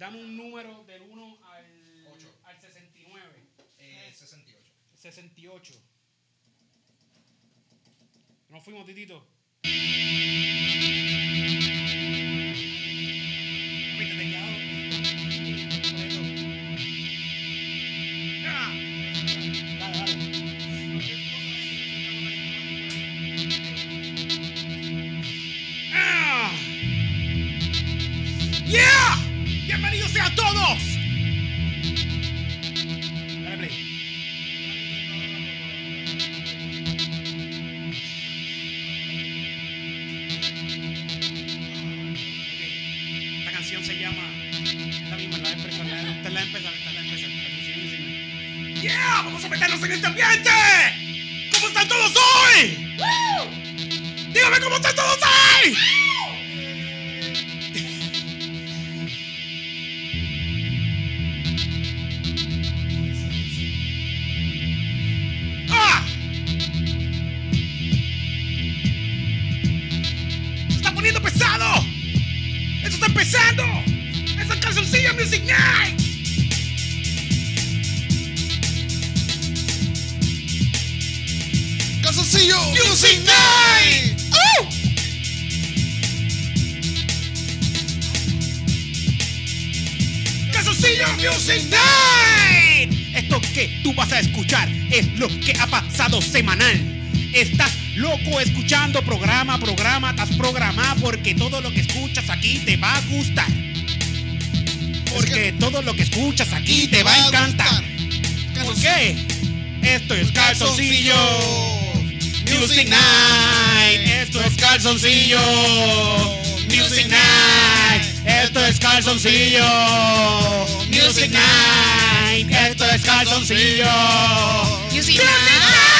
Dame un número del 1 al, Ocho. al 69. Eh, 68. 68. Nos fuimos, Titito. Que tú vas a escuchar es lo que ha pasado semanal. Estás loco escuchando programa, programa, estás programado porque todo lo que escuchas aquí te va a gustar. Porque todo lo que escuchas aquí te va a encantar. ¿Por qué? Esto es calzoncillo. Music Night. Esto es calzoncillo. Music Night. Esto es calzoncillo. Music Night. Esto es calzoncillo. Music Music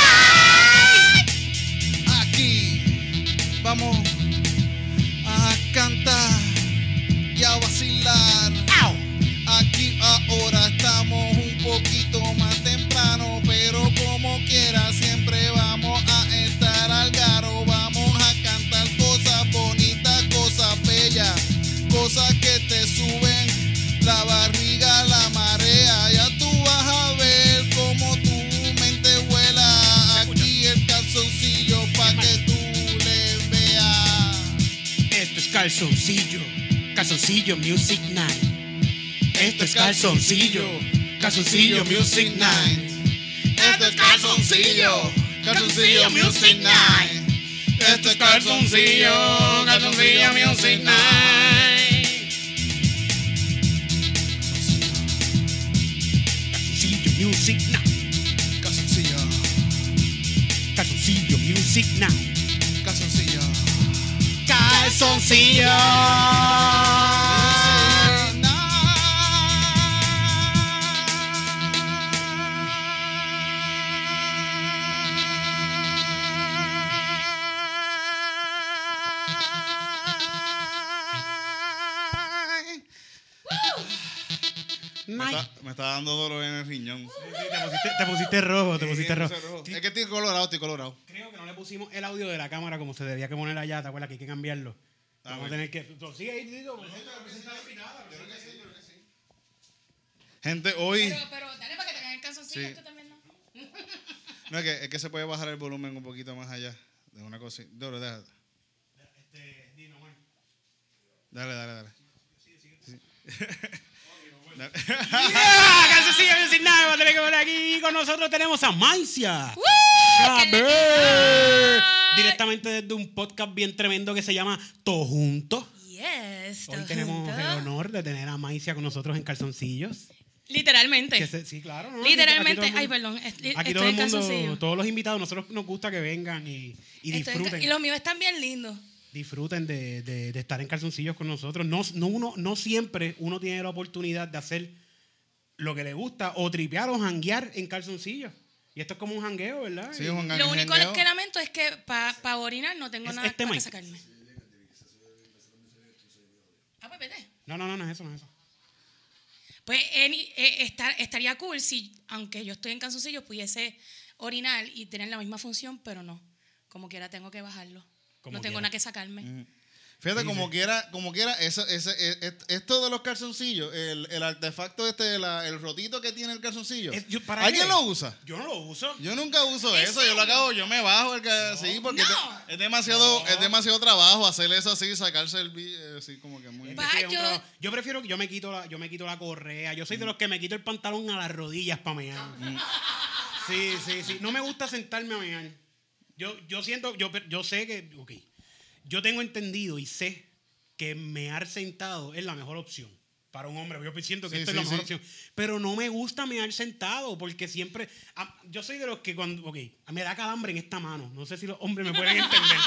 calzoncillo. Calzoncillo Music Night. Esto es calzoncillo. Calzoncillo Music Night. Esto es calzoncillo, calzoncillo music night. Esto es calzoncillo, calzoncillo music night. Calzoncillo Music Night. Calzoncillo, Calzoncillo Music Night. Calzoncillo. Me está, me está dando dolor en el riñón. Te pusiste, te pusiste rojo, te pusiste Sí, rojo. rojo. Es que estoy colorado, estoy colorado. Creo que no le pusimos el audio de la cámara como se debía que poner allá, ¿te acuerdas? Que hay que cambiarlo. Ah, Vamos a bueno. tener que. tú- Sigue ahí, Tito. Gente, hoy. Pero, pero dale para que te el calzoncillo, Sí. tú también no. No, es que, es que se puede bajar el volumen un poquito más allá. De una cosa. Dale, dale, Este, Dino, man. dale. dale, dale. Dale. ¡Yeah! Music Night. Vamos a tener que poner aquí con nosotros tenemos a Maicia. ¡Qué Caber. lindo! Directamente desde un podcast bien tremendo que se llama Todo Junto. Yes. Hoy tenemos junto. el honor de tener a Maicia con nosotros en calzoncillos. Literalmente. Se- sí, claro. Literalmente. Ay, perdón. est- Aquí estoy todo el mundo, todos los invitados, nosotros nos gusta que vengan y, y disfruten. Y los míos están bien lindos. Disfruten de, de- de estar en calzoncillos con nosotros. No, no, uno, no siempre uno tiene la oportunidad de hacer lo que le gusta o tripear o janguear en calzoncillos. Y esto es como un jangueo, ¿verdad? Sí, Y- Juan Lo único Jangueo. que lamento es que para orinar no tengo Es nada este para mic. sacarme. Ah, pues vete. No, no, no, no es eso, no es eso. Pues any- eh, estar- estaría cool si, aunque yo estoy en calzoncillos, pudiese orinar y tener la misma función, pero no. Como quiera, tengo que bajarlo. Como no tengo quiera. nada que sacarme. Mm. Fíjate, Sí, como sí. quiera, como quiera, eso, ese, e- e- esto de los calzoncillos, el, el artefacto este, la- el rotito que tiene el calzoncillo. Es- yo- ¿para ¿Alguien qué? lo usa? Yo no lo uso. Yo nunca uso ¿En eso, yo lo acabo, yo me bajo el que sí, porque No. es, es demasiado, No. es demasiado trabajo hacer eso así, sacarse el eh, así como que muy. Es Va, que es un yo- prefiero que yo me quito la, yo me quito la correa. Yo soy de los que me quito el pantalón a las rodillas para mear. Sí, sí, sí. No me gusta sentarme a mear. Yo, yo siento, yo, yo sé que, ok, yo tengo entendido y sé que mear sentado es la mejor opción para un hombre. Yo siento que Sí, esto sí, es la mejor sí. opción. Pero no me gusta mear sentado porque siempre, ah, yo soy de los que cuando, ok, me da calambre en esta mano. No sé si los hombres me pueden entender.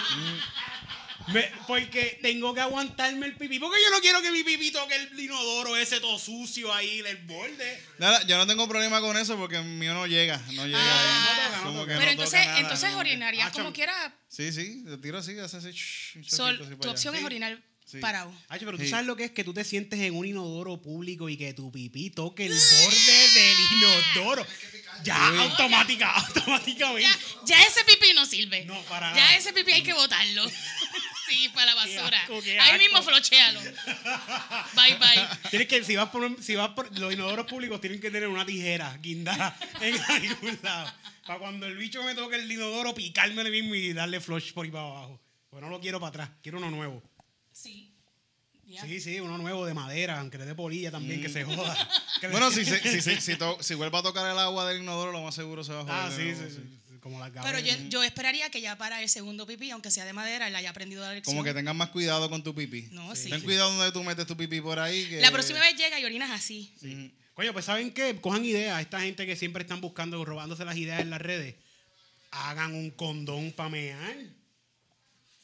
Me- porque tengo que aguantarme el pipí. Porque yo no quiero que mi pipí toque el inodoro ese todo sucio ahí del borde. Nada, yo no tengo problema con eso porque el mío no llega, no llega Ah. ahí. No toca, no Como toca. que Pero no entonces, nada, entonces no. orinarías Ah, como quiera. Sí, sí, te tiro así, hace así. shh, Sol, así tu opción allá. es orinar Sí. parado. Ay, pero tú Sí. sabes lo que es que tú te sientes en un inodoro público y que tu pipí toque el borde del inodoro. Ya, automática, automáticamente. Ya, ya ese pipí no sirve. No, para Ya nada. ese pipí hay que botarlo. Sí, para la Qué basura. asco, qué Ahí mismo flochéalo. Bye, bye. Tienes que, si vas por, si vas por los inodoros públicos, tienen que tener una tijera guindada en algún lado. Para cuando el bicho me toque el inodoro, picármelo mismo y darle flush por ahí para abajo. Pues no lo quiero para atrás, quiero uno nuevo. Sí. Sí, sí, uno nuevo de madera, aunque le dé polilla también, que se joda. Que le- Bueno, si, se- si, si, to- si vuelve a tocar el agua del inodoro, lo más seguro se va a joder. Ah, de sí, nuevo, sí, sí. sí, Como las Pero yo, yo esperaría que ya para el segundo pipí, aunque sea de madera, él haya aprendido la lección. Como que tengas más cuidado con tu pipí. No, sí. Ten cuidado donde tú metes tu pipí por ahí. Que... La próxima vez llega y orinas así. Mm. Coño, pues ¿saben qué? Cojan ideas. Esta gente que siempre están buscando, robándose las ideas en las redes. Hagan un condón para mear.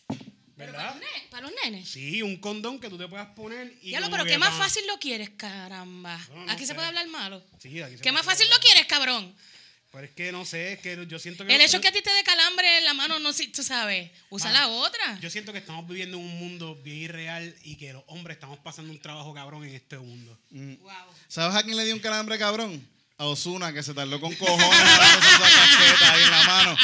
Pero para ¿Verdad? los, nenes, para los nenes. Sí, un condón que tú te puedas poner y Ya lo, pero que ¿qué más pa- fácil lo quieres, caramba? No, no Aquí se puede hablar malo. Sí, aquí se ¿Qué puede más fácil hablar. lo quieres, cabrón? Pero es que no sé, es que yo siento que... El hecho que a ti te dé calambre en la mano, no si tú sabes. Usa la otra. Yo siento que estamos viviendo en un mundo bien irreal y que los hombres estamos pasando un trabajo cabrón en este mundo. Wow. ¿Sabes a quién le dio un calambre cabrón? A Osuna, que se tardó con cojones dándose esa casqueta ahí en la mano.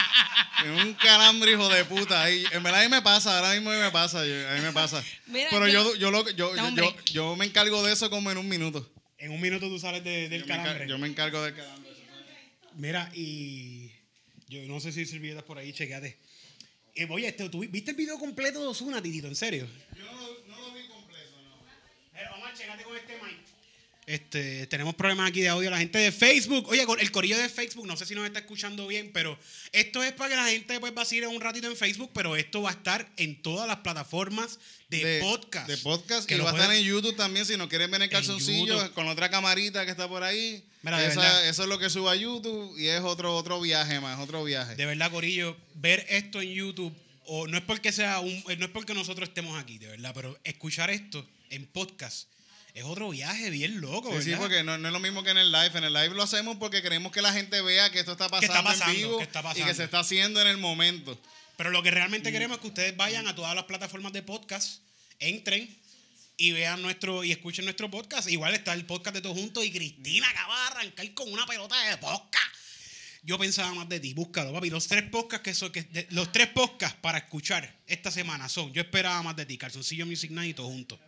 En un calambre, hijo de puta. Ahí. En verdad, a mí me pasa, ahora mismo a mí me pasa. yo- a mí me pasa. Mira, Pero yo- yo, lo- yo, yo, hombre. yo, yo me encargo de eso como en un minuto. En un minuto tú sales de- del Yo me, encar- calambre. yo me encargo del calambre. Mira, y yo no sé si hay servilletas por ahí, chequeate. Eh, oye, ¿tú viste el video completo de Osuna, Titito? ¿En serio no lo, vi completo, no. Eh, Omar, checate con este mic. Este, tenemos problemas aquí de audio. La gente de Facebook, oye, el corillo de Facebook, no sé si nos está escuchando bien, pero esto es para que la gente pues vacile un ratito en Facebook, pero esto va a estar en todas las plataformas de, podcast. De podcast. Que y lo va a estar en YouTube también. Si no quieren ver el calzoncillo, YouTube. con otra camarita que está por ahí. Mira, Esa- eso es lo que subo a YouTube y es otro, otro viaje más, otro viaje. De verdad, Corillo, ver esto en YouTube, o no es porque sea un, eh, no es porque nosotros estemos aquí, de verdad, pero escuchar esto en podcast es otro viaje bien loco, Sí, sí, ¿verdad? porque no, no es lo mismo que en el live. En el live lo hacemos porque queremos que la gente vea que esto está pasando, está pasando, en vivo que está y pasando. que se está haciendo en el momento. Pero lo que realmente queremos es que ustedes vayan a todas las plataformas de podcast, entren y vean nuestro y escuchen nuestro podcast. Igual está el podcast de todos juntos y Cristina acaba de arrancar con una pelota de podcast. Yo pensaba más de ti, búscalo, papi. Los tres podcasts que son, que de- los tres podcasts para escuchar esta semana son Yo esperaba más de ti, Calzoncillo Music Night y todo juntos.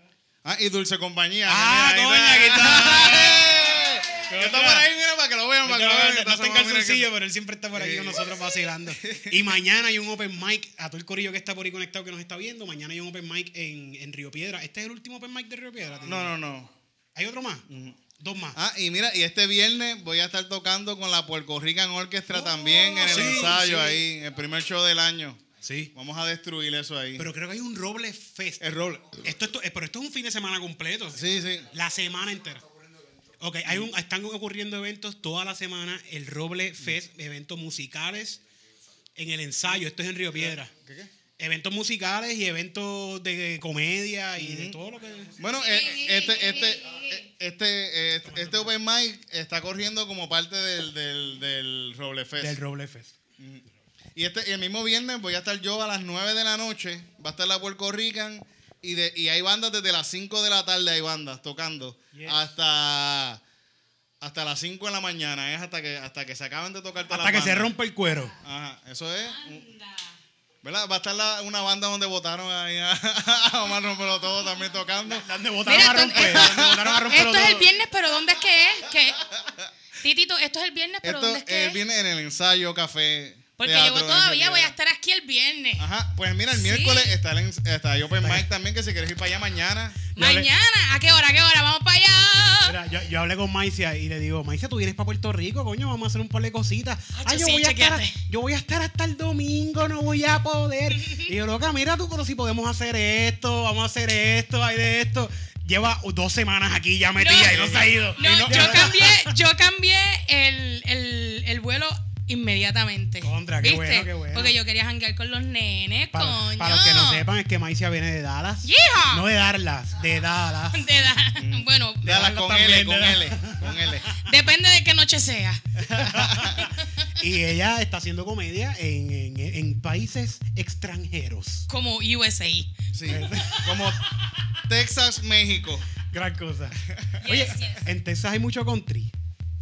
Ah, y Dulce Compañía. Ah, mira, coño, ahí aquí está. Que está por ahí, mira, para que lo vean, para que lo vean. no Está en calzoncillo, pero él siempre está por aquí con nosotros vacilando. Y mañana hay un open mic, a todo el corillo que está por ahí conectado que nos está viendo, mañana hay un open mic en, en Río Piedra. ¿Este es el último open mic de Río Piedra? No, no, no. ¿Hay otro más? Dos más. Ah, y mira, y este viernes voy a estar tocando con la Puerto Rican Orchestra también en el sí, ensayo sí. ahí, el primer show del año. Sí. Vamos a destruir eso ahí. Pero creo que hay un Roble Fest. el roble. Esto, esto- eh, pero esto es un fin de semana completo. Sí, sí. La semana entera. Ok, hay un, están ocurriendo eventos toda la semana. El Roble Fest, eventos musicales en el ensayo. Esto es en Río Piedra. ¿Qué, qué? Eventos musicales y eventos de comedia y de todo lo que. Bueno, eh, este, este, este, eh, este Open Mic está corriendo como parte del, del, del Roble Fest. Del Roble Fest. Y este, el mismo viernes voy a estar yo a las 9 de la noche. Va a estar la Puerto Rican. Y, de, y hay bandas desde las 5 de la tarde, hay bandas tocando. Yes. Hasta, hasta las 5 de la mañana. Es hasta que, hasta que se acaben de tocar todas Hasta que se rompa el cuero. Ajá, eso es. Anda. ¿Verdad? Va a estar la- una banda donde votaron ahí a, a Omar Rompelo todo también tocando. Donde votaron Mira, a esto- romper. Esto es el viernes, pero ¿dónde es que es? Que, Titito, esto es el viernes, pero Esto ¿dónde es que eh, es? viene en el ensayo café. Porque teatro, yo todavía voy a estar aquí el viernes. Ajá, pues mira, el Sí. miércoles está el, está el Open Mic también, que si quieres ir para allá mañana. Mañana, ¿a qué hora? ¿A qué hora? Vamos para allá. Mira, yo, yo hablé con Maicia y le digo, Maicia, tú vienes para Puerto Rico, coño, vamos a hacer un par de cositas. Ay, Ah, yo yo, sí, voy a estar, yo voy a estar hasta el domingo, no voy a poder. Y yo, loca, mira tú, pero si podemos hacer esto, vamos a hacer esto, hay de esto. Lleva dos semanas aquí ya metida y no se ha ido. No- yo cambié, yo cambié el, el, el vuelo inmediatamente. Contra, qué ¿Viste? bueno, qué bueno. Porque yo quería janguear con los nenes, Para, coño. para los que no sepan, es que Maicia viene de Dallas. ¡Yeehaw! No de Darlas, de Dallas. De edad. Bueno, Dala algo con también, L, con. L, con L. depende de qué noche sea. Y ella está haciendo comedia en, en- en países extranjeros. Como USA. Sí, como Texas, México. Gran cosa. Oye, Yes, yes. en Texas hay mucho country.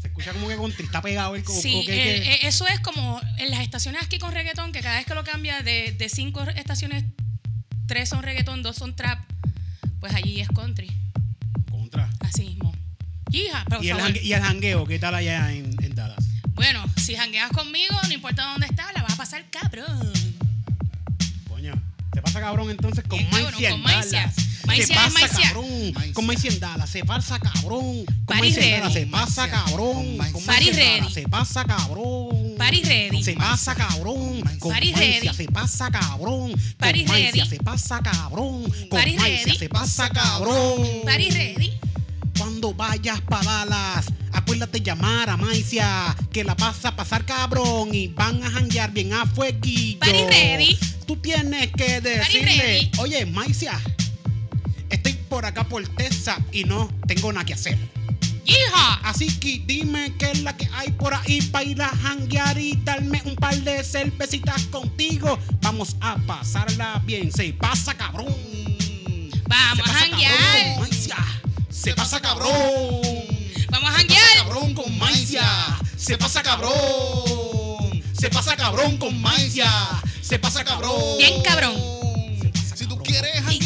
Se escucha como que country está pegado el co- Sí, co- que- eh, que- eh, eso es como en las estaciones aquí con reggaetón, que cada vez que lo cambia de, de cinco estaciones, tres son reggaetón, dos son trap, pues allí es country. contra. Así mismo. Hija, pero Y el, jangue- y el jangueo, ¿qué tal allá en, en Dallas? Bueno, si jangueas conmigo, no importa dónde estás, la vas a pasar cabrón. Coño, se pasa cabrón entonces con Maicia en Maicía, se pasa cabrón. Como dicen Dala, se pasa cabrón. Como se pasa cabrón. Paris Ready. Se pasa cabrón. Paris Ready. Se pasa cabrón. Paris Ready. Se pasa cabrón. Paris Ready. Se pasa cabrón. Paris Ready. Se pasa cabrón. Paris Ready. Cuando vayas para Dallas. Acuérdate llamar a Maicia, que la vas a pasar cabrón y van a janguear bien a fueguillo. Paris Tú tienes que decirle, oye, Maicia, estoy por acá por Texas y no tengo nada que hacer. Hija. Así que dime qué es la que hay por ahí para ir a janguear y darme un par de cervecitas contigo. Vamos a pasarla bien. Se pasa cabrón. Vamos a cabrón janguear. Maicia. Se pasa cabrón. Vamos a janguear. cabrón con Maicia. Se pasa cabrón. Se pasa cabrón con Maicia. Se pasa cabrón. Bien cabrón. Si tú quieres janguear,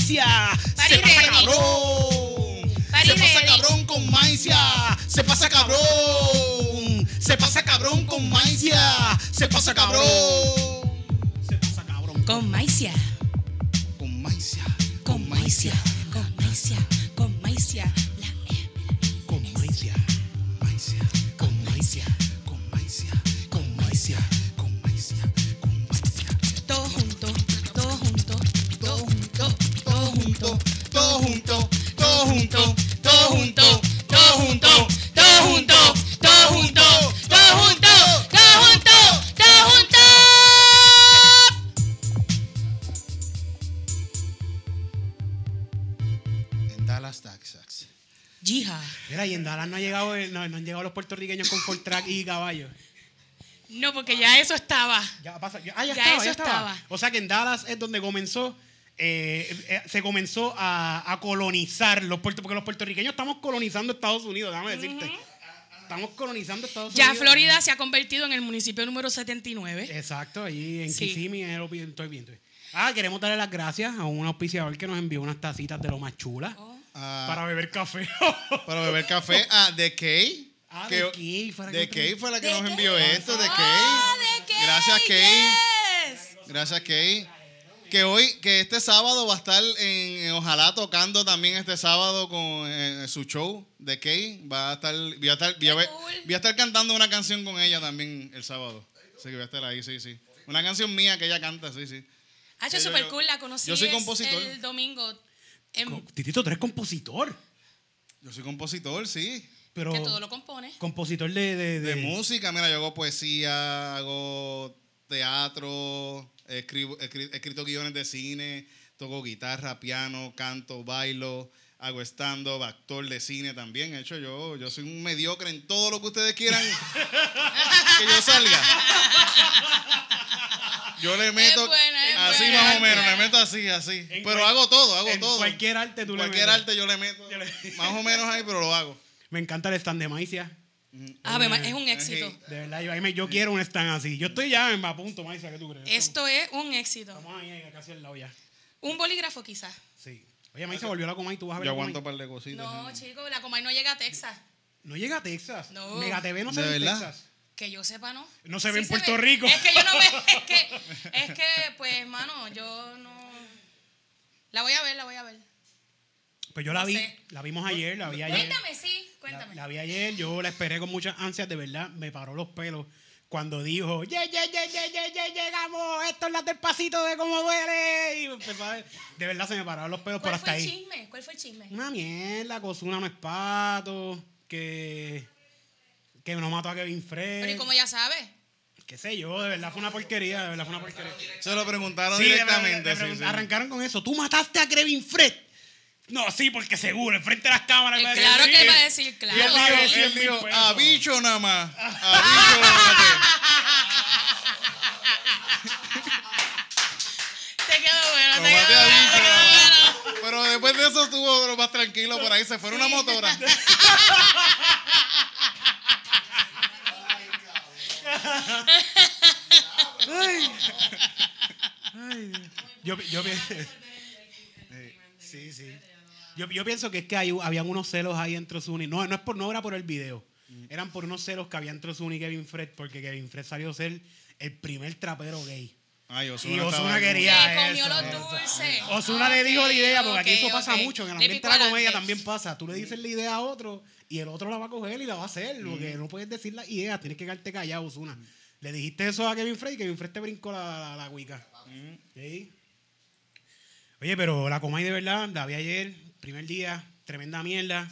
Se pasa cabrón. Se pasa cabrón con Maicia. Se pasa cabrón. Se pasa cabrón con Maicia. Se pasa cabrón. Se pasa cabrón. Con Maicia. Con Maicia. Con Maicia. Puertorriqueños con Ford Track y caballos. No, porque ya eso estaba. Ya pasa. ya- ah, ya, Ya estaba, eso ya estaba. estaba. O sea que en Dallas es donde comenzó. eh, eh, se comenzó a, a colonizar los puertos, porque los puertorriqueños estamos colonizando Estados Unidos, déjame decirte. Estamos colonizando Estados Ya Unidos. Florida se ha convertido en el municipio número 79. Exacto, ahí en Sí. Kissimmee es lo que estoy viendo. Ah, queremos darle las gracias a un auspiciador que nos envió unas tacitas de lo más chulas Ah, para beber café. para beber café. Ah, de Kay. Ah, que- de Kay fue la que de nos Kay fue la que ¿De nos Kay? envió esto. De Kay. Ah, ¿de qué? Gracias, Kay. Yes. Gracias, Kay. Que hoy, que este sábado va a estar en, en Ojalá tocando también este sábado con eh, su show de Kay. Va a estar, voy a estar, voy a, voy estar cantando una canción con ella también el sábado. Así que voy a estar ahí, sí, sí. Una canción mía que ella canta, sí, sí. Ha hecho Sí, yo- super yo- cool, la conocí yo soy compositor. el domingo. en- Titito, tú eres compositor. Yo soy compositor, sí. Pero que todo lo compone. compositor de, de, De música, mira, yo hago poesía, hago teatro, he, escribo- he escri- he escrito guiones de cine, toco guitarra, piano, canto, bailo, hago stand-up, actor de cine también. De hecho, yo, yo soy un mediocre en todo lo que ustedes quieran que yo salga. Yo le meto buena, así buena. más o menos, le meto así, así. En Pero cual- hago todo, hago en todo. cualquier arte tú le Cualquier metes. arte yo le meto. Le- Más o menos ahí, pero lo hago. Me encanta el stand de Maicia. Ah, me- es un éxito. De verdad, yo, ahí me- yo quiero un stand así. Yo estoy ya en a punto, Maicia, ¿qué tú crees? Esto es un éxito. Estamos ahí, ahí, casi al lado ya. Un bolígrafo quizás. Sí. Oye, Maicia volvió la Comay, tú vas a ver Yo la aguanto un par de cositas. No, chico, la Comay no llega a Texas. No llega a Texas. No. Mega TV no se ¿De ve en verdad? Texas. Que yo sepa, ¿no? No se ve en Puerto Rico. Es que yo no me. Es que, es que, pues, mano, yo no. La voy a ver, la voy a ver. Pues yo la No vi, sé. la vimos ayer, la vi ayer. Cuéntame, sí, La, cuéntame. la vi ayer, yo la esperé con muchas ansias, de verdad, me paró los pelos cuando dijo, ye, ye, ye, ye, ye, ye, llegamos, esto es la del pasito de cómo duele. Y empezó a- de verdad se me pararon los pelos por ¿Cuál hasta fue el ahí. chisme? ¿Cuál fue el chisme? Una mierda, Cosuna no es pato, que, que no mató a Kevin Fred. Pero ¿y cómo ya sabes? Qué sé yo, de verdad fue una porquería, de verdad fue una porquería. Se lo preguntaron Sí, directamente. sí. Arrancaron con eso. ¿Tú mataste a Kevin Fred? No, sí, porque seguro, enfrente de las cámaras. Eh, a claro decir, que sí. va a decir, claro. Y él Él dijo, él a bicho nada más. A bicho lo maté. Te quedó bueno, Lo te quedó a bueno, te quedó nada más. bueno. Pero después de eso estuvo otro más tranquilo por ahí. Se fueron una motora. Yo, yo, pi- sí, sí. Yo, yo pienso que es que hay, habían unos celos ahí entre Zuni. No, no, es por, no era por el video. Eran por unos celos que había entre Zuni y Kevin Fred, porque Kevin Fred salió a ser el primer trapero gay. Ay, Y Ozuna Ozuna estaba quería- comió eso, los dulces. Osuna le dijo la idea, porque aquí eso pasa mucho. En el ambiente de la comedia también pasa. Tú le dices la idea a otro y el otro la va a coger y la va a hacer. Porque no puedes decir la idea, tienes que quedarte callado, Osuna. Le dijiste eso a Kevin Frey y Kevin Frey te brincó la, la, la. Sí. Oye, pero la Comay de verdad, la vi ayer, primer día, tremenda mierda.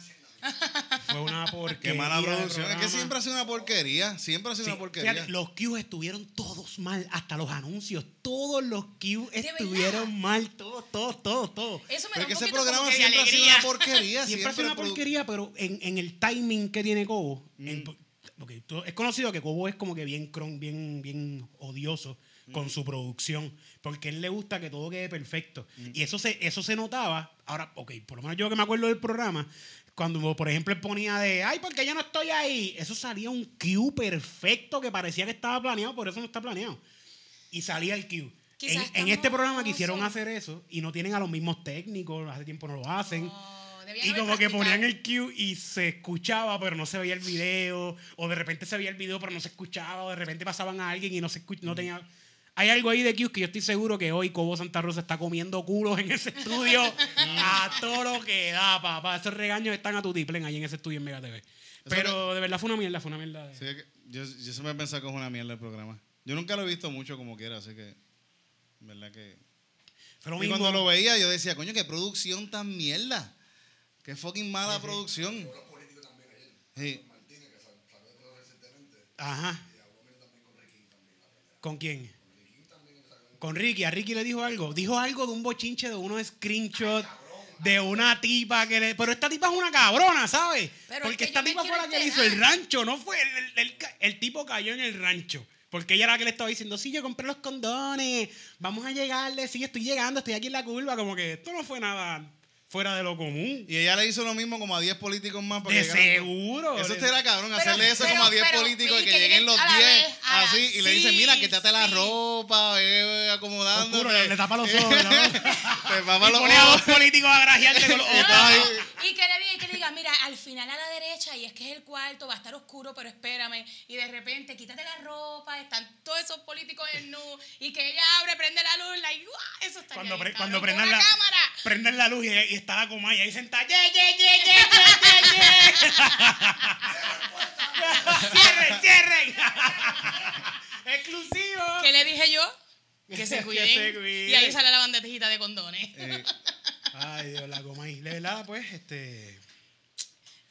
Fue una porquería. Qué mala producción. Es que siempre ha sido una porquería. Siempre ha sido Sí, una porquería. fíjate, los Q estuvieron todos mal, hasta los anuncios. Todos los Q verdad? estuvieron mal, todos, todos, todos, todos. Eso me Pero da un ese como programa que de siempre ha sido una porquería. Siempre ha sido una porquería, pero en, en el timing que tiene Cobo, Mm. en- porque tú- es conocido que Cobo es como que bien, cron- bien, bien odioso. Con su producción, porque a él le gusta que todo quede perfecto. Mm. Y eso se, eso se notaba, ahora, ok, por lo menos yo que me acuerdo del programa, cuando por ejemplo él ponía de, ay, porque yo no estoy ahí, eso salía un cue perfecto que parecía que estaba planeado, por eso no está planeado. Y salía el cue. En, este programa quisieron hacer eso y no tienen a los mismos técnicos, hace tiempo no lo hacen. Debían Y como que ponían el cue y se escuchaba, pero no se veía el video. O de repente se veía el video, pero no se escuchaba. O de repente pasaban a alguien y no se no tenía. Hay algo ahí de cues que yo estoy seguro que hoy Cobo Santa Rosa está comiendo culos en ese estudio a todo lo que da, papá. Esos regaños están a tu tiplén ahí en ese estudio en Mega TV. Pero de verdad fue una mierda, fue una mierda. de- Sí, yo, yo siempre he pensado que es una mierda el programa. Yo nunca lo he visto mucho como quiera, así que. verdad que. Lo Y mismo. cuando lo veía, yo decía, coño, qué producción tan mierda. Qué fucking mala producción. Sí. Ajá. ¿Con quién? Con Ricky. A Ricky le dijo algo. Dijo algo de un bochinche, de unos screenshots, de una tipa que le. Pero esta tipa es una cabrona, ¿sabes? Pero Porque es que esta tipa fue la que le hizo el rancho, no fue. El, el- el tipo cayó en el rancho. Porque ella era la que le estaba diciendo, sí, yo compré los condones, vamos a llegarle, sí, estoy llegando, estoy aquí en la curva. Como que esto no fue nada fuera de lo común. Y ella le hizo lo mismo como a 10 políticos más. para De que seguro. Eso de- será cabrón, Pero- hacerle eso pero- como a 10 pero- políticos y y que, que lleguen los a la 10 vez, a la- así y le dicen, sí, mira, quítate la sí. ropa, ve acomodando. Oscuro, le, le tapa los ojos. le tapa- Te tapa y los pone a dos ojos. políticos a grajearte con los Y ojos. estás ahí. Y que le y mira, al final a la derecha, y es que es el cuarto, va a estar oscuro, pero espérame. Y de repente, quítate la ropa, están todos esos políticos en nu, y que ella abre, prende la luz, like, ¡guau! eso está Cuando, pre- cuando prendan la, cámara. prendan la luz y, y está la comaya ahí sentada. ¡Ye, ye, ye, ye, ye, ye! ¡Cierren, cierren! ¡Exclusivo! ¿Qué le dije yo? Que se Que cuiden. se cuiden. Y ahí sale la bandejita de condones. Eh, Ay, Dios, la comay. De verdad, pues, este...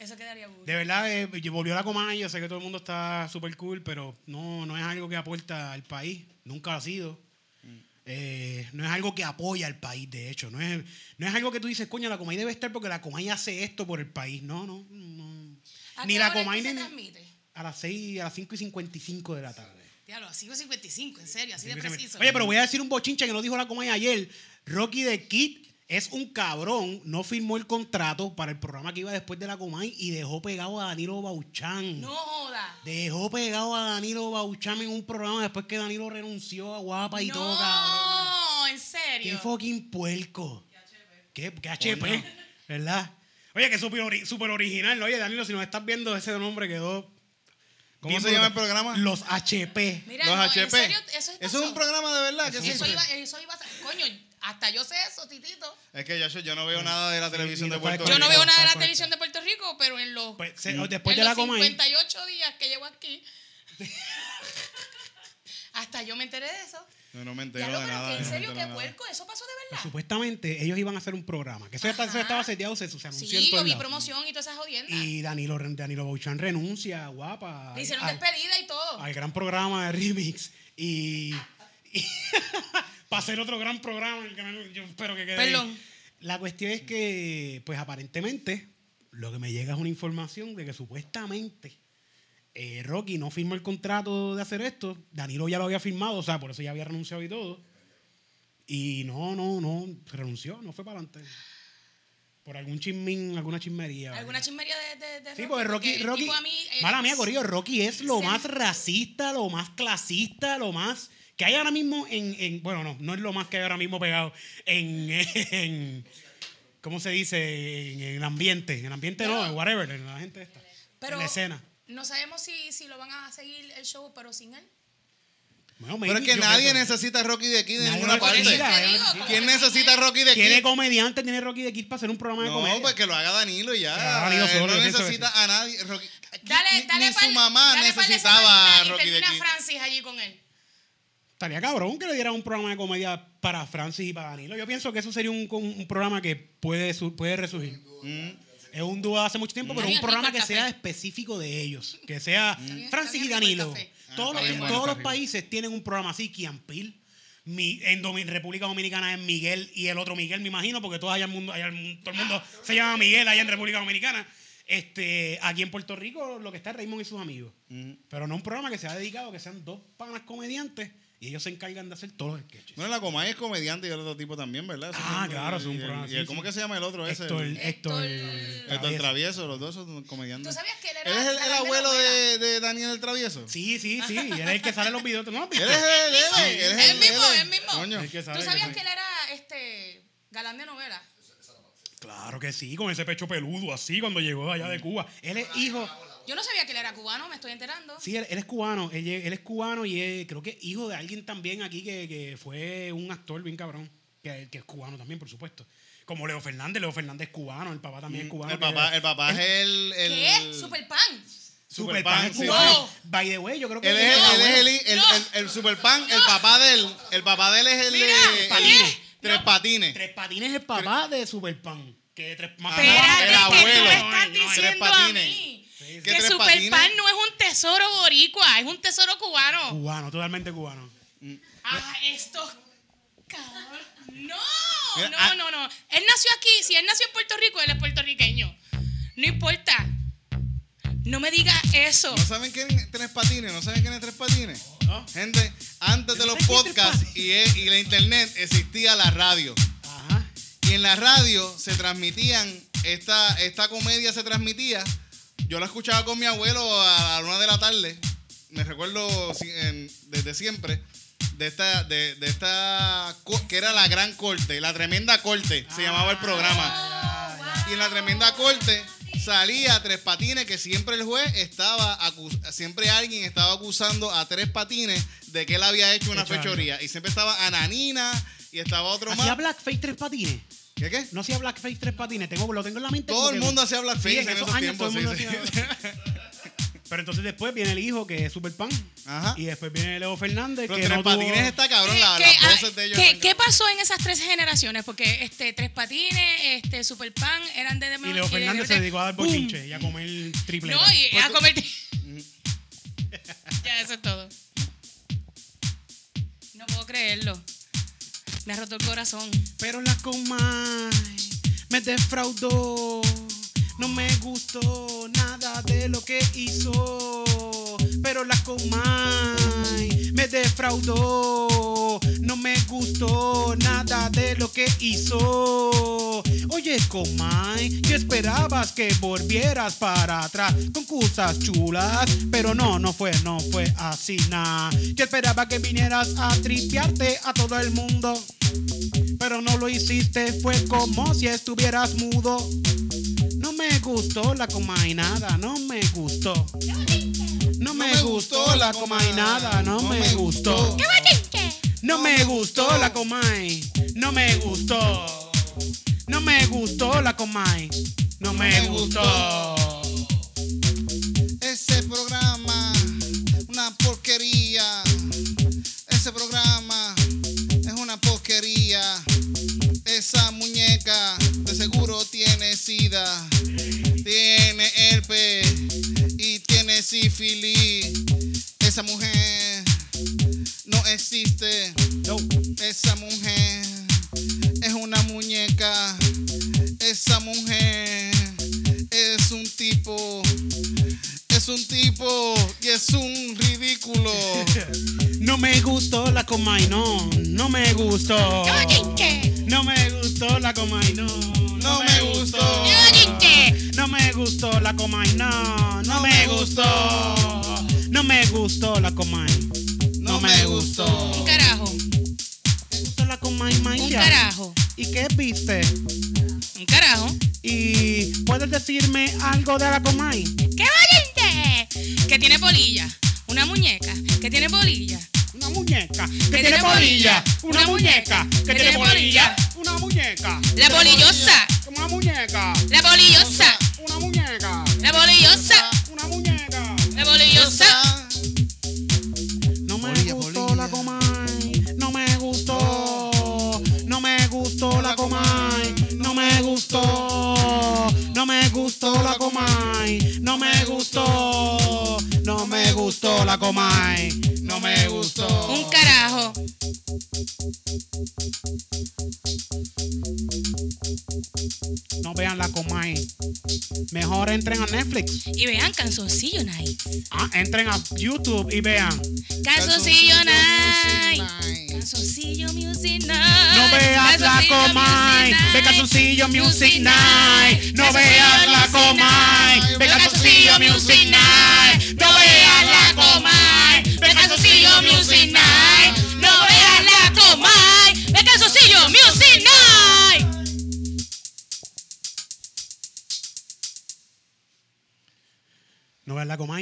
Eso quedaría gusto. De verdad, eh, volvió la comay. Yo sé que todo el mundo está súper cool, pero no, no es algo que aporta al país. Nunca ha sido. Eh, no es algo que apoya al país, de hecho. No es, no es algo que tú dices, coño, la Comay debe estar porque la Comay hace esto por el país. No, no. no. ¿A Ni qué la hora es que Comay se ni- a las 6, a las 5 y 55 de la tarde. Diablo, a 5.55, en serio, así de Oye, preciso. pero voy a decir un bochinche que no dijo la Comay ayer. Rocky de Kid es un cabrón, no firmó el contrato para el programa que iba después de la Comay y dejó pegado a Danilo Bauchan. No joda. Dejó pegado a Danilo Bauchan en un programa después que Danilo renunció a Guapa y no, todo, cabrón. en serio. Qué fucking puerco. Qué, qué HP, ¿verdad? Oye, que súper ori- original, ¿no? Oye, Danilo, si nos estás viendo, ese nombre quedó... ¿Cómo se llama el programa? Los HP. Mira, Los no, HP. en serio, eso, Eso es un programa de verdad. Eso iba, eso iba a ser- Coño, hasta yo sé eso, Titito. Es que yo, yo no veo nada de la televisión sí, de Puerto puedes Yo no Rico. veo nada de la televisión de Puerto Rico, pero en los, Pues, se- Mm. después en de la los Comay... 58 días que llevo aquí, hasta yo me enteré de eso. Yo no me Ya entero lo de pero nada. en no serio, qué puerco, eso pasó de Pues, verdad. supuestamente ellos iban a hacer un programa. Que eso está- estaba seteado, se, se anunció Sí, yo vi promoción y todas esas jodiendas. Y Danilo, Danilo Bouchan renuncia, guapa. Le hicieron al, despedida y todo. al gran programa de Remix. Y, y para hacer otro gran programa. el que no- Yo espero que quede. ahí. Perdón. La cuestión es que, pues aparentemente, lo que me llega es una información de que supuestamente eh, Rocky no firmó el contrato de hacer esto. Danilo ya lo había firmado, o sea, por eso ya había renunciado y todo. Y no, no, no, renunció, no fue para adelante. Por algún chismín, alguna chismería. ¿Alguna chismería de, de, de Sí, porque Rocky, el Rocky, a mí, eh, mala mía, Corillo, Rocky es lo se- más racista, lo más clasista, lo más que hay ahora mismo en, en- bueno, no, no es lo más que hay ahora mismo pegado en, en ¿cómo se dice? En, el ambiente, en el ambiente no, en whatever, en la gente esta, Pero en la escena. No sabemos si, si lo van a seguir el show, pero sin él. Bueno, Pero es que nadie necesita a Rocky de aquí de Nadie ninguna lo parte. ¿Quién necesita a Rocky de aquí? ¿Qué de comediante tiene Rocky de Kid para hacer un programa de No, comedia? pues que lo haga Danilo y ya. Danilo solo, no necesita a nadie. Rocky, Dale, ni, dale ni su mamá necesitaba a Rocky Y de termina aquí. Francis allí con él. Estaría cabrón que le dieran un programa de comedia para Francis y para Danilo. Yo pienso que eso sería un, un programa que puede, puede resurgir. Mm. Es un dúo hace mucho tiempo, pero Está un programa que sea específico de ellos. Que sea Francis y Danilo. Ah, todos los, todos países tienen un programa así. Kiampil. Mi, en Domin- República Dominicana es Miguel y el otro Miguel, me imagino, porque todo, allá el mundo, allá el mundo- todo el mundo se llama Miguel allá en República Dominicana. Este, aquí en Puerto Rico lo que está es Raymond y sus amigos. Mm. Pero no un programa que sea dedicado, que sean dos panas comediantes y ellos se encargan de hacer todos los sketches. Bueno, la Comay es comediante y el otro tipo también, ¿verdad? Eso Ah, claro, es un y el- programa, y sí, el- ¿Cómo que se llama el otro ese? Héctor, El- Héctor, Héctor Héctor Travieso, los dos son comediantes. ¿Tú sabías que él era ¿Él es el, el abuelo de, de Daniel el Travieso? Sí, sí, sí. Y él es el que sale en los videos. ¿No lo has visto? Él es el, él, Sí. él mismo, él mismo. Coño. El que sale, ¿Tú sabías que él era este galán de novela? Claro que sí, con ese pecho peludo, así cuando llegó de allá de Cuba. Él es hijo. Yo no sabía que él era cubano, me estoy enterando. Sí, él, él es cubano. Él, él es cubano y es, creo que hijo de alguien también aquí que, que fue un actor bien cabrón. Que, que es cubano también, por supuesto. Como Leo Fernández. Leo Fernández es cubano. El papá también es cubano. Mm, El papá, el papá es el... el ¿Qué? Superpan. Superpan es cubano. sí. By the way, yo creo que Él es, No, el, él es el, el, no. el, el Superpan, el papá del, el papá de él es el Mira, de el- patines. Tres No. patines. Tres Patines es el papá de Superpan. Que tres más el que tú abuelo. me estás no, diciendo Tres a patines. mí Sí, ¿Qué que Superpan patines? no es un tesoro boricua, es un tesoro cubano. Cubano, totalmente cubano. Ah, estos cabrón. No, Mira, no, ah. no, no. Él nació aquí. Si él nació en Puerto Rico, él es puertorriqueño. No importa. No me diga eso. ¿No saben quién es Tres Patines? ¿No saben quién es Tres Patines? ¿No? Gente, antes de los podcasts y, e- y la internet existía la radio. Ajá. Y en la radio se transmitían, esta, esta comedia se transmitía. Yo la escuchaba con mi abuelo a la una de la tarde. Me recuerdo si- en- desde siempre. De esta, de, de esta, que era la gran corte, la tremenda corte, se llamaba el programa. Y en la tremenda corte salía Tres Patines, que siempre el juez estaba, siempre alguien estaba acusando a Tres Patines de que él había hecho una Hecho algo. fechoría. Y siempre estaba Ananina y estaba otro ¿Hacía más. Blackface tres patines? ¿Qué qué? No hacía Blackface tres patines. Tengo, lo tengo en la mente. Todo el mundo hacía blackface Sí, en esos años todo tiempos, el sí, mundo sí. hacía- Pero entonces después viene el hijo, que es Superpan. Ajá. Y después viene Leo Fernández, Pero que Tres no tuvo- Patines está cabrón, ¿Qué, la- qué- las voces de ellos. qué- qué pasó en esas tres generaciones? Porque este Tres Patines, este Superpan eran de Y Leo Fernández se dedicó a dar bochinche y a comer triple. No, y a comer. ya, eso es todo. No puedo creerlo. Me ha roto el corazón. Pero la Comay me defraudó. No me gustó nada de lo que hizo. Pero la Comay me defraudó. No me gustó nada de lo que hizo. Oye, Comay, ¿qué esperabas que volvieras para atrás con cosas chulas? Pero no, no fue, no fue así, nada. Yo esperaba que vinieras a tripearte a todo el mundo. Pero no lo hiciste, fue como si estuvieras mudo. No me gustó la coma y nada, no me gustó. No me gustó la coma y nada, no me gustó. No me gustó la comay, no me gustó. No me gustó la comay, no me gustó. Ese programa, una porquería. Ese programa es una porquería. Esa muñeca de seguro tiene sida, tiene herpes y tiene sífilis. Esa mujer no existe. No. Esa mujer es una muñeca. Esa mujer es un tipo. Es un tipo y es un ridículo. No me gustó la comay, no, no me gustó. No me gustó la comay, no, No me gustó. No me gustó la comay, no, no me gustó. No me gustó la comay. No me gustó. Un carajo. ¿Te gustó la comay, Un carajo. ¿Y qué viste? Un carajo. ¿Y puedes decirme algo de la comay? ¡Qué valiente! Que tiene polilla. Una muñeca. Que tiene polilla. Una muñeca que tiene polilla. Una muñeca que tiene polilla. Una muñeca. La polillosa. Una muñeca. La polillosa. Una muñeca. Polillosa. Una muñeca. No me gustó la comay. No me gustó. No me gustó la comay. No me gustó. No me gustó la comay. No me gustó. No me gustó la comay. No me gustó. Un carajo. No vean la comay. Mejor entren a Netflix. Y vean Canzoncillo Night. Ah, entren a YouTube y vean. Canzoncillo Night. Calzoncillo Music Night. No veas la comay, ve Night. calzoncillo Music Night. No veas la comay, ve calzoncillo Music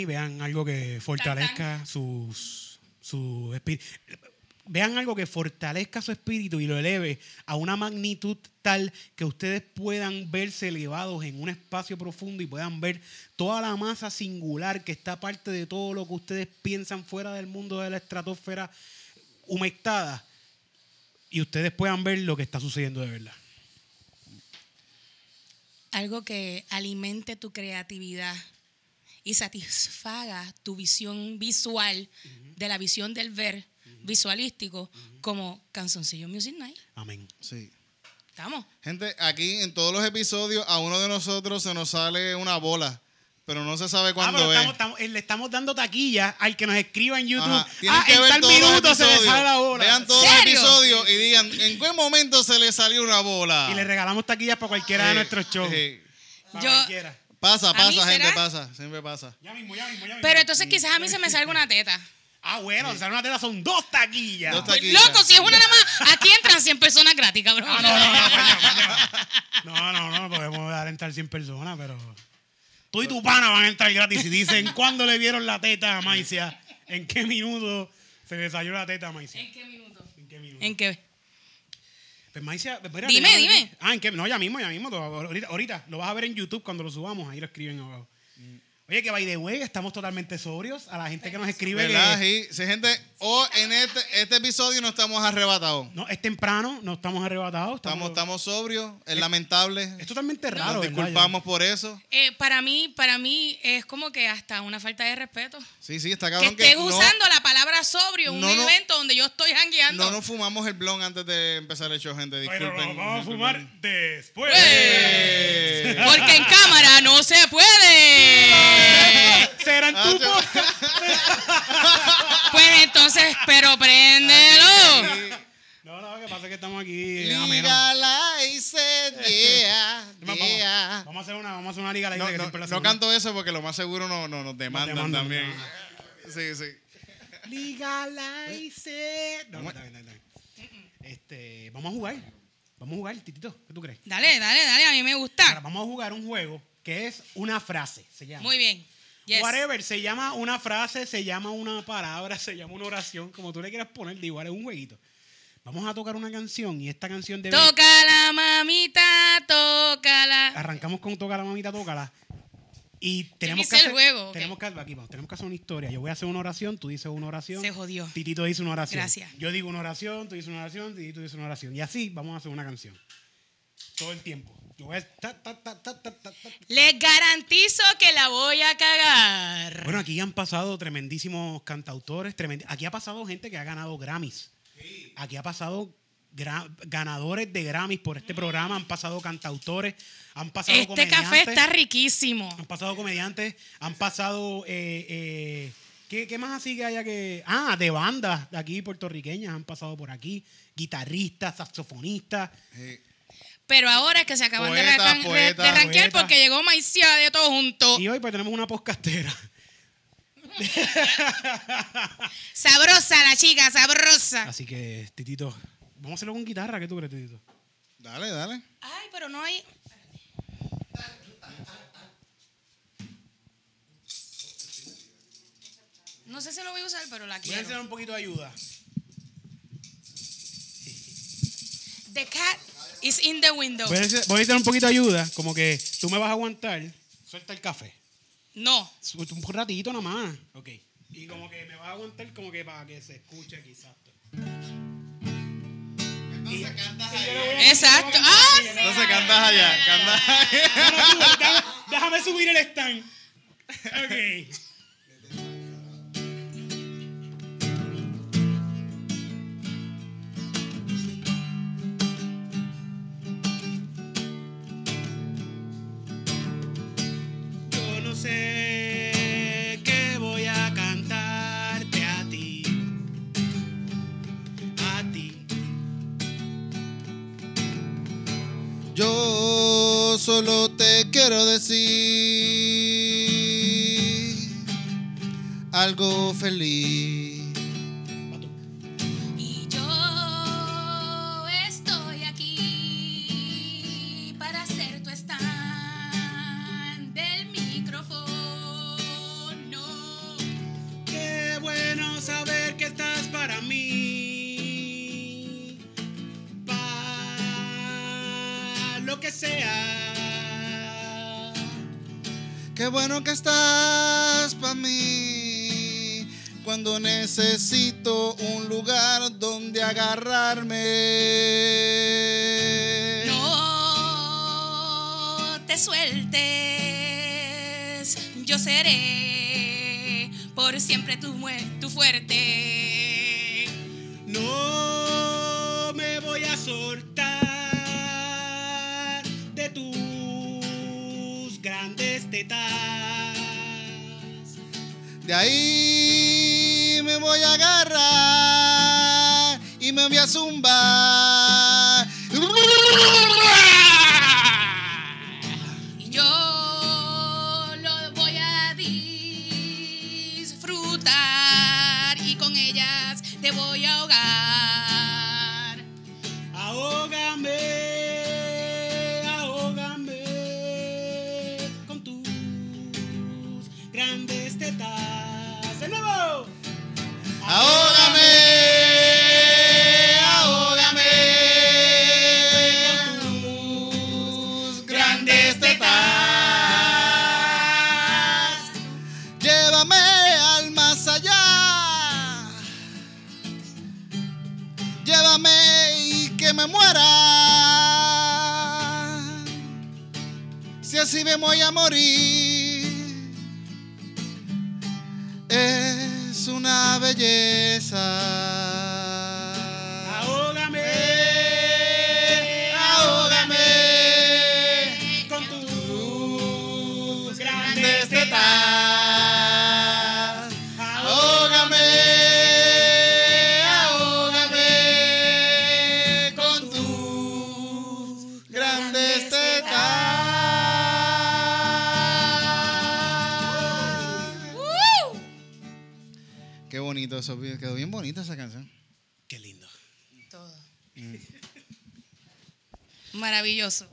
vean algo que fortalezca sus su espíritu. Vean algo que fortalezca su espíritu y lo eleve a una magnitud tal que ustedes puedan verse elevados en un espacio profundo y puedan ver toda la masa singular que está parte de todo lo que ustedes piensan fuera del mundo de la estratosfera humectada y ustedes puedan ver lo que está sucediendo de verdad. Algo que alimente tu creatividad y satisfaga tu visión visual de la visión del ver visualístico como Canzoncillo Music Night. Amén. Sí. ¿Estamos? Gente, aquí en todos los episodios a uno de nosotros se nos sale una bola, pero no se sabe Ah, cuándo es. estamos- estamos- eh, le estamos dando taquilla al que nos escriba en YouTube. Ah, que en ver tal minuto se le sale la bola. Vean todos los episodios y digan en qué momento se le salió una bola. Y le regalamos taquillas para cualquiera de nuestros shows. sí. Para Yo- cualquiera. Pasa, ¿A mí pasa, gente, será? pasa. Siempre pasa. Ya mismo, ya mismo, ya mismo. Pero entonces quizás a mí se me salga una teta. Ah, bueno, si sale una tela son dos taquillas. Dos Pues, taquillas. loco, si es una nada más, aquí entran 100 personas gratis, cabrón. Ah, no, no, no. No, no, no, podemos dar entrar 100 personas, pero. Tú y tu pana van a entrar gratis y dicen cuándo le vieron la teta a Maicia, en qué minuto se le salió la teta a Maicia. ¿En qué minuto? ¿En qué minuto? ¿En qué? Pues Maicia, espérate, Dime, dime. Ah, ¿en qué? No, ya mismo, ya mismo. Ahorita, ahorita lo vas a ver en YouTube cuando lo subamos, ahí lo escriben abajo. Oye, que by the way, estamos totalmente sobrios. A la gente que nos escribe ¿Verdad? que, Sí, sí, gente. O en este, este episodio no estamos arrebatados. No, es temprano, no estamos arrebatados. Estamos, estamos sobrios, es lamentable. Es totalmente raro. Nos ¿verdad? disculpamos por eso. Eh, para mí, para mí es como que hasta una falta de respeto. Sí, sí, está Que cabrón que, estés no, usando la palabra sobrio en no, un no. evento donde yo estoy jangueando. no nos fumamos el blon antes de empezar el show, gente. Pero Disculpen. lo vamos a fumar después. Eh. Porque en cámara no se puede. Será en tu. Pues entonces, pero préndelo. No, no, que pasa es que estamos aquí. Legalize yeah, Vamos, yeah. vamos a hacer una, vamos a hacer una liga No, que no, siempre la no canto eso porque lo más seguro no, no, nos demandan demandan, también. no. Sí, sí. Legalize it. No, no. Este, vamos a jugar. Vamos a jugar, Titito. ¿Qué tú crees? Dale, dale, dale, a mí me Ahora, gusta. vamos a jugar un juego que es una frase. Se llama. Muy bien. Yes. Whatever, se llama una frase, se llama una palabra, se llama una oración, como tú le quieras poner, de igual es un jueguito. Vamos a tocar una canción y esta canción debe. Tócala, mamita, tócala. Arrancamos con Toca la mamita, tócala. Y tenemos que el hacer, juego, ok. tenemos que aquí vamos, tenemos que hacer una historia. Yo voy a hacer una oración, tú dices una oración. Se jodió. Titito dice una oración. Gracias. Yo digo una oración, tú dices una oración, Titito dice una oración. Y así vamos a hacer una canción. Todo el tiempo. Les garantizo que la voy a cagar. Bueno, aquí han pasado tremendísimos cantautores, aquí ha pasado gente que ha ganado Grammys. Aquí ha pasado gra- ganadores de Grammys por este programa, han pasado cantautores, han pasado Este comediantes. café está riquísimo. Han pasado comediantes, han pasado. eh, eh, ¿qué, qué más así que haya que.? Ah, de bandas de aquí puertorriqueñas han pasado por aquí. Guitarristas, saxofonistas. Sí. Pero ahora es que se acaban de, Poeta, arran- poeta, de ranquear poeta. porque llegó Maicía de todo junto. Y hoy pues tenemos una podcastera. Sabrosa la chica, sabrosa. Así que, Titito, vamos a hacerlo con guitarra. ¿Qué tú crees, Titito? Dale, dale. Ay, pero no hay. No sé si lo voy a usar, pero la Voy a quiero. hacer un poquito de ayuda. The cat is in the window. Voy a, hacer, voy a hacer un poquito de ayuda. Como que tú me vas a aguantar. Suelta el café. No. Un ratito nada más. Ok. Y como que me vas a aguantar como que para que se escuche quizás. Entonces cantas Exacto. Ah, sí. Entonces cantas allá, cantas allá. déjame, déjame subir el stand. Ok. Solo te quiero decir algo feliz. Siempre mue- tu fuerte. No me voy a soltar de tus grandes tetas. De ahí me voy a agarrar y me voy a zumbar.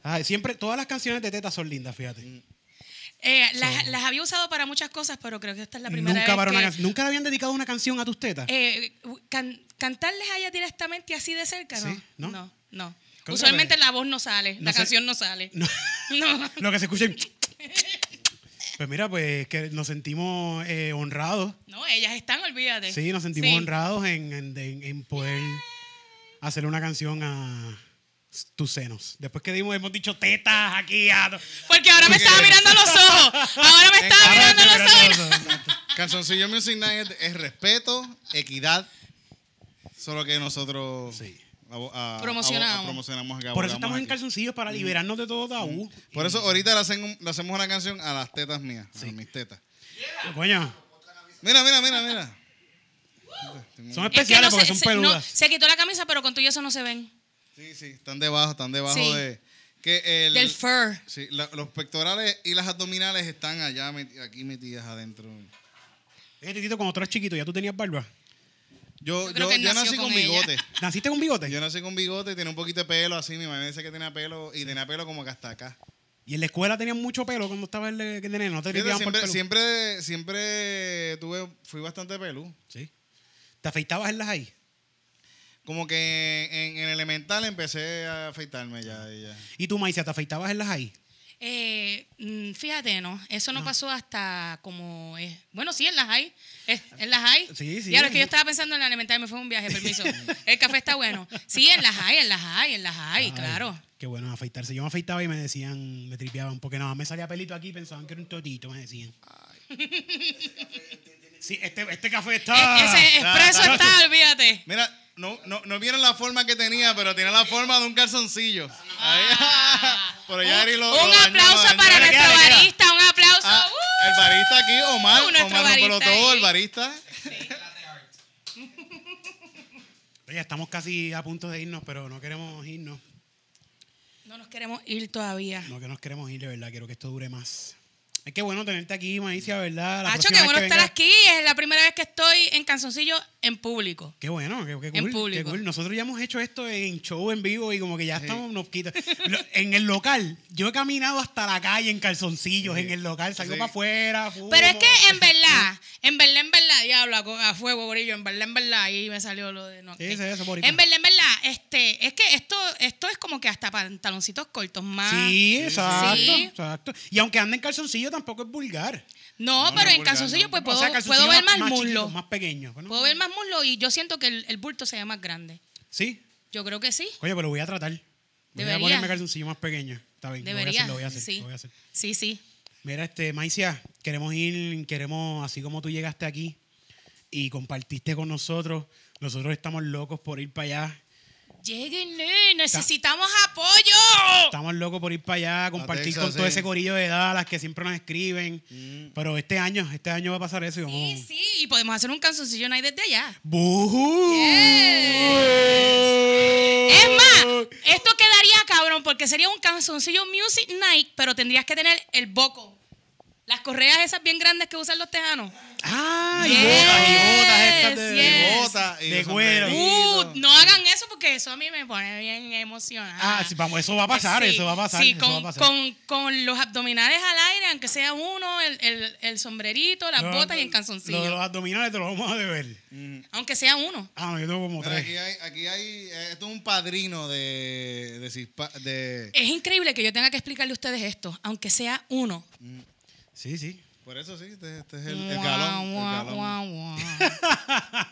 Ay, siempre, todas las canciones de Teta son lindas, fíjate. Eh, las, las había usado para muchas cosas, pero creo que esta es la primera Nunca, vez para que- ¿Nunca le habían dedicado una canción a tus tetas? Eh, can- cantarles a ella directamente así de cerca, ¿no? Sí, ¿no? No, Usualmente la voz no sale, No la sé- canción no sale. No. No. Lo que se escucha. es- Pues mira, pues que nos sentimos eh, honrados. No, ellas están, olvídate. Sí, nos sentimos Sí. honrados en, en- poder hacerle una canción a tus senos. Después que dimos, hemos dicho tetas aquí. A... Porque ahora me estaba mirando los ojos. Ahora me estaba Ahora mirando los ojos. mirando los ojos. Canzoncillo Music Night es, es respeto, equidad. Solo que nosotros Sí. a- a- Promocionamos. a- promocionamos acá, Por eso estamos en calzoncillos, para liberarnos de todo tabú. Por eso ahorita le, hacen- le hacemos una canción a las tetas mías, a mis tetas. Coño, Mira, mira, mira, mira. son Es que especiales no porque se, son se- no, peludas. se quitó la camisa, pero con tuyo eso no se ven. Sí, sí, están debajo, están debajo Sí. de... Que el, Del fur. Sí, la- los pectorales y las abdominales están allá, meti- aquí metidas adentro. Oye, Titito, cuando tú eras chiquito, ¿ya tú tenías barba? Yo, Yo yo, nací con, bigote. ¿Naciste con bigote? Yo nací con bigote, tenía un poquito de pelo así. Mi mamá me dice que tenía pelo y tenía pelo como que hasta acá. ¿Y en la escuela tenías mucho pelo cuando estabas el de nene? ¿No te Fíjate, por el siempre, siempre tuve, fui bastante pelú. Sí. ¿Te afeitabas en las ahí? Como que en, en elemental empecé a afeitarme ya. y ya. ¿Y tú, Maicia, te afeitabas en las ahí? Eh, mm, fíjate, ¿no? Eso no, pasó hasta como... eh, bueno, sí, en las hay. Eh, en las hay. Sí, sí. Y ahora que yo estaba pensando en la elemental, me fue un viaje, permiso. El café está bueno. Sí, en las hay, en las hay, en las hay, Ay, claro. Qué bueno afeitarse. Yo me afeitaba y me decían, me tripeaban, porque nada más me salía pelito aquí y pensaban que era un totito, me decían. Sí, este, este café está. E- ese expreso está- está, olvídate. Mira, no, no, no vieron la forma que tenía, pero tenía la forma de un calzoncillo. Ahí. pero ya Ari lo, Ah. un lo aplauso lo dañó. para nuestro barista, un aplauso. Ah, ¡Uh! el barista aquí, Omar. Uh, Omar lo barista todo, ahí. el barista. Oye, estamos casi a punto de irnos, pero no queremos irnos. No nos queremos ir todavía. No que nos queremos ir, de verdad. Quiero que esto dure más. Es que bueno tenerte aquí, Maicia, ¿verdad? La Hacho, qué bueno estar aquí. Es la primera vez que estoy en Canzoncillo en público. Qué bueno, qué, qué En cool, público. qué cool. Nosotros ya hemos hecho esto en show en vivo y como que ya estamos, nos quita. En el local, yo he caminado hasta la calle en calzoncillos, en el local, salgo Sí. para afuera. fumo. Pero es que en verdad, en verdad, en verdad, diablo, a, fuego, gorillo, en verdad, en verdad, ahí me salió lo de no. Sí, que- eso, en verdad, en verdad, este, es que esto, esto es como que hasta pantaloncitos cortos más. Sí, exacto, Sí. exacto. Y aunque ande en calzoncillo tampoco es vulgar. No, No, pero no, en calzoncillo no. pues O puedo, sea, puedo ver más, chiquito, muslo. más pequeño. Bueno, Puedo ver más muslo y yo siento que el, el bulto se ve más grande. Sí. Yo creo que sí. Oye, pero lo voy a tratar. Voy a ponerme calzoncillo más pequeño. Está bien, Debería. lo voy a hacer, lo voy a hacer, sí. lo voy a hacer. sí, sí. Mira, este, Maicia, queremos ir, queremos, así como tú llegaste aquí y compartiste con nosotros, nosotros estamos locos por ir para allá. Lleguen, eh, necesitamos apoyo. Estamos locos por ir para allá, compartir Texas, con todo ese corillo de Dallas que siempre nos escriben. Pero este año, este año va a pasar eso y vamos. Sí, sí, y podemos hacer un canzoncillo night desde allá. ¡Bujú! Es más, esto quedaría cabrón porque sería un canzoncillo Music Night, pero tendrías que tener el boco. Las correas esas bien grandes que usan los tejanos. ¡Ah! Y Yes, botas, y botas estas de, yes. Bota y de cuero. Uh, no hagan eso porque eso a mí me pone bien emocionada. Ah, sí, vamos, eso va a pasar, Sí, eso va a pasar. Sí, con, va a pasar. con- con los abdominales al aire, aunque sea uno, el, el- el sombrerito, las Lo- botas y el Lo de calzoncillo. los abdominales te lo vamos a deber. Aunque sea uno. Ah, no, yo tengo como tres. aquí hay, aquí hay, eh, esto es un padrino de, de, cispa- de- Es increíble que yo tenga que explicarle a ustedes esto, aunque sea uno. Sí, sí. por eso sí, este, este es el, el galón. el guau, galón. guau, guau.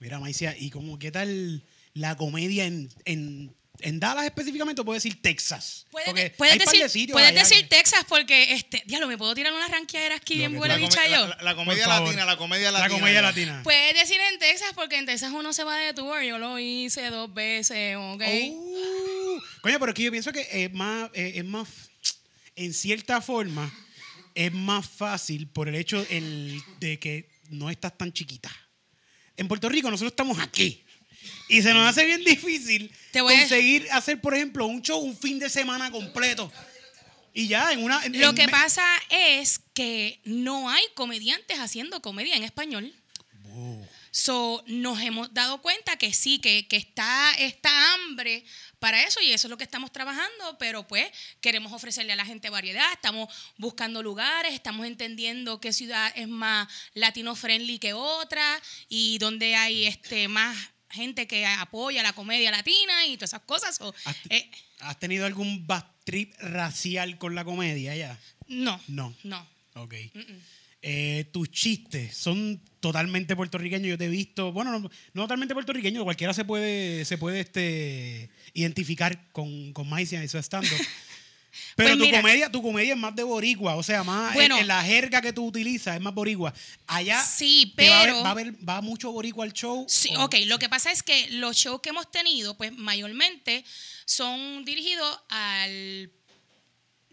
Mira, Maicia, ¿y cómo qué tal la comedia en, en en Dallas específicamente o puedo decir Texas? Puedes, Porque puedes de decir, puedes decir que- Texas porque, este, diablo, ¿me puedo tirar una ranqueadera aquí bien buena La, dicha yo? la- la comedia latina, la comedia La latina. comedia ya. latina. Puedes decir en Texas porque en Texas uno se va de tour. Yo lo hice dos veces, ¿ok? Uh, coño, pero es que yo pienso que es más, eh, es más, en cierta forma, es más fácil por el hecho el, de que no estás tan chiquita. En Puerto Rico nosotros estamos aquí. Y se nos hace bien difícil a- conseguir hacer, por ejemplo, un show un fin de semana completo. Y ya, en una... en- Lo que pasa es que no hay comediantes haciendo comedia en español. So, nos hemos dado cuenta que sí, que, que está esta hambre para eso y eso es lo que estamos trabajando, pero pues queremos ofrecerle a la gente variedad, estamos buscando lugares, estamos entendiendo qué ciudad es más latino friendly que otra y dónde hay este más gente que apoya la comedia latina y todas esas cosas. So, ¿Has, eh, has tenido algún bad trip racial con la comedia ya? no, No. no. Ok. Eh, tus chistes son totalmente puertorriqueños. Yo te he visto, bueno, no, no totalmente puertorriqueños, cualquiera se puede, se puede este, identificar con, con Maicia y su stand Pero Pues tu mira. comedia, tu comedia es más de boricua, o sea, más en- Bueno. en, la jerga que tú utilizas es más boricua. Allá Sí, ¿te va a pero- haber- va a haber, va mucho boricua al show. Sí, ¿O- ok, lo que pasa es que los shows que hemos tenido, pues mayormente son dirigidos al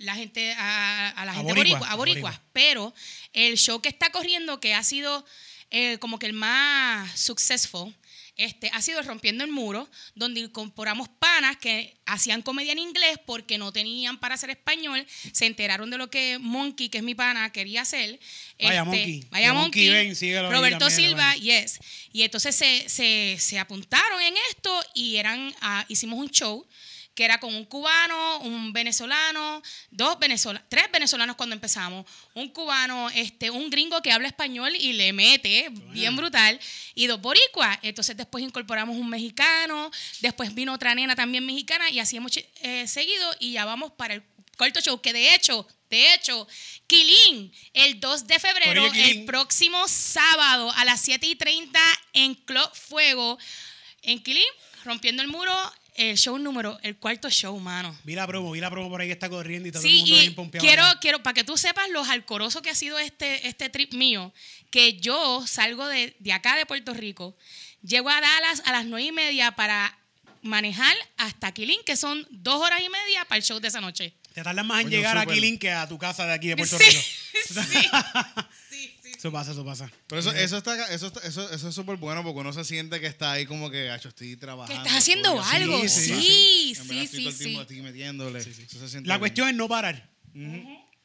la gente a, a la gente boricua, boricua, a pero el show que está corriendo que ha sido eh, como que el más successful este, ha sido Rompiendo el Muro, donde incorporamos panas que hacían comedia en inglés porque no tenían para hacer español, se enteraron de lo que Monkey, que es mi pana, quería hacer. Vaya Este, Monkey. Vaya Monkey Monkey. Ahí Roberto también, Silva, yes. Y entonces se, se, se apuntaron en esto y eran, ah, hicimos un show que era con un cubano, un venezolano, dos venezolanos, tres venezolanos cuando empezamos, un cubano, este, un gringo que habla español y le mete bien brutal, y dos boricuas. Entonces después incorporamos un mexicano, después vino otra nena también mexicana y así hemos eh, seguido y ya vamos para el cuarto show, que de hecho, de hecho, Quilín, el 2 de febrero, el próximo sábado a las 7 y 30 en Club Fuego, en Quilín, rompiendo el muro, el show número, el cuarto show, mano. Vi la promo, vi la promo por ahí que está corriendo y todo Sí, el mundo bien y pompeado. quiero, allá. quiero, para que tú sepas lo alcoroso que ha sido este, este trip mío, que yo salgo de, de acá de Puerto Rico, llego a Dallas a las nueve y media para manejar hasta Quilín, que son dos horas y media para el show de esa noche. Te tardas más en Coño, llegar a súper. Quilín que a tu casa de aquí de Puerto Sí, Rico. sí. Sí, sí. Eso pasa, eso pasa. Pero eso, eso, está, eso, está- eso, eso es súper bueno porque uno se siente que está ahí como que, "Acho, estoy trabajando. Que estás haciendo coño, algo, sí, sí, sí, estoy sí, todo el tiempo sí. aquí metiéndole. Eso se La bien. cuestión es no parar.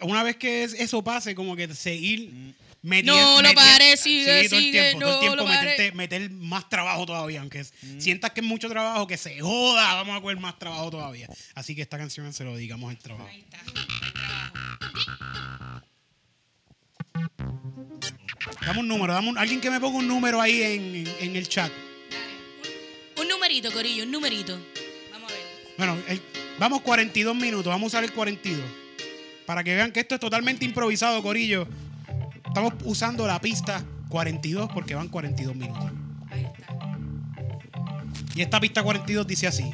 Una vez que es- eso pase, como que seguir Mm. metiendo. No lo pares, sigue, todo el tiempo, todo el no tiempo meterte- meter más trabajo todavía. Aunque sientas que es mucho trabajo, que se joda, vamos a coger más trabajo todavía. Así que esta canción se lo dedicamos al trabajo. Ahí está. Dame un número, dame un- alguien que me ponga un número ahí en, en el chat. Un, un numerito, Corillo, un numerito. Vamos a ver. Bueno, el- vamos 42 minutos, vamos a usar el 42. Para que vean que esto es totalmente improvisado, Corillo. Estamos usando la pista 42 porque van 42 minutos. Ahí está. Y esta pista 42 dice así.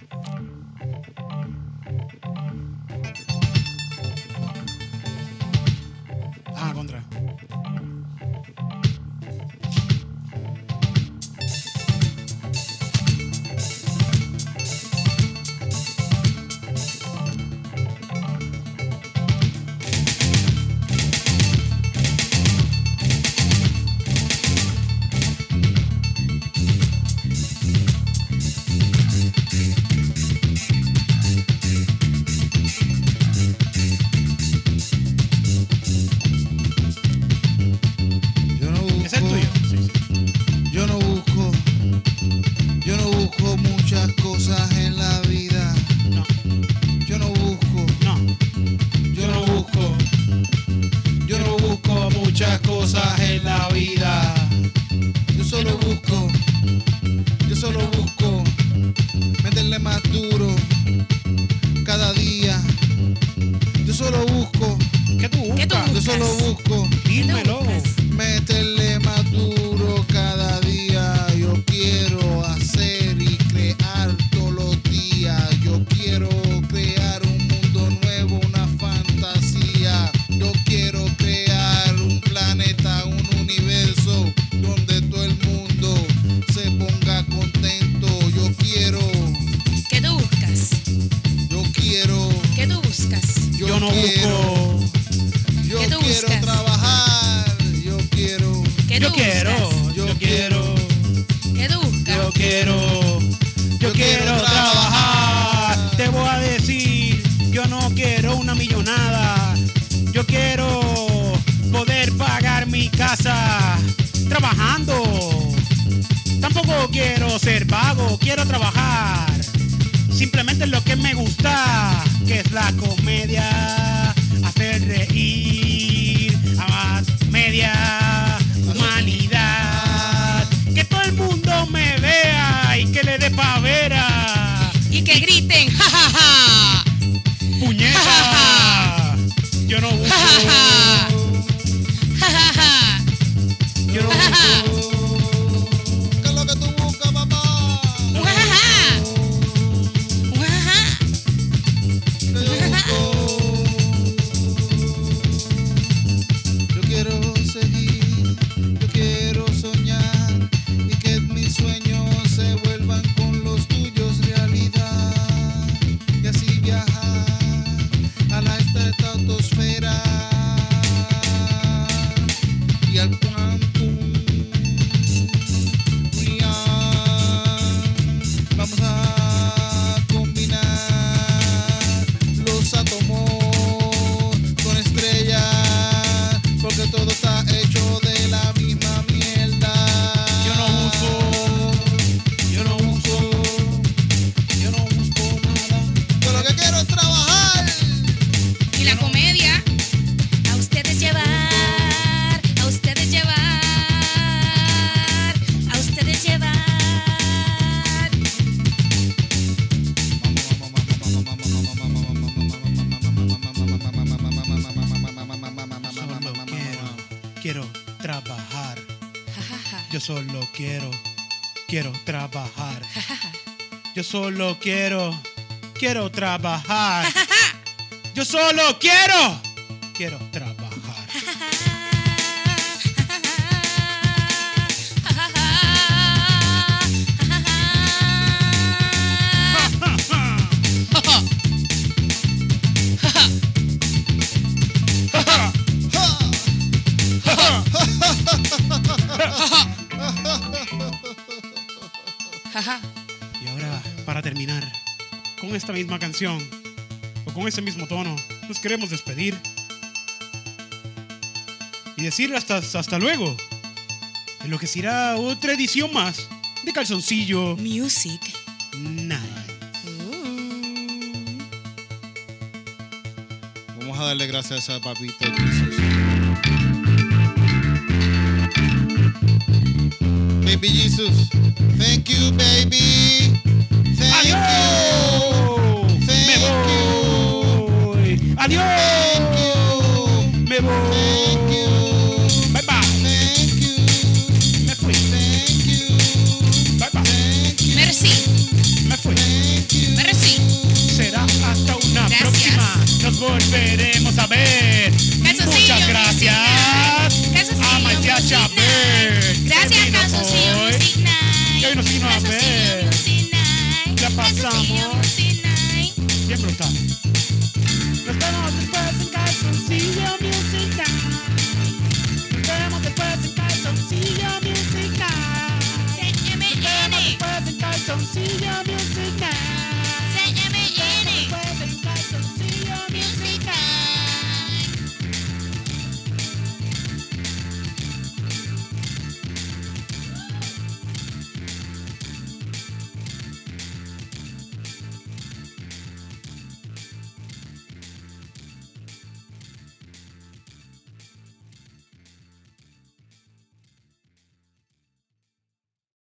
flaco. Yeah. solo quiero, quiero trabajar. Yo solo quiero. esta misma canción o con ese mismo tono, nos queremos despedir y decir hasta, hasta luego. en lo que será otra edición más de Calzoncillo Music Night. Mm. Vamos a darle gracias a Papito Jesus. Baby Jesus, thank you, baby. Thank you. adiós. Me voy. Bye bye. Me fui. Bye bye. Me fui. Merci. Será hasta una próxima. Nos volveremos a ver. Muchas gracias. Casoncillo, a Gracias, Casoncillo nos. Ya pasamos. Bien brutal.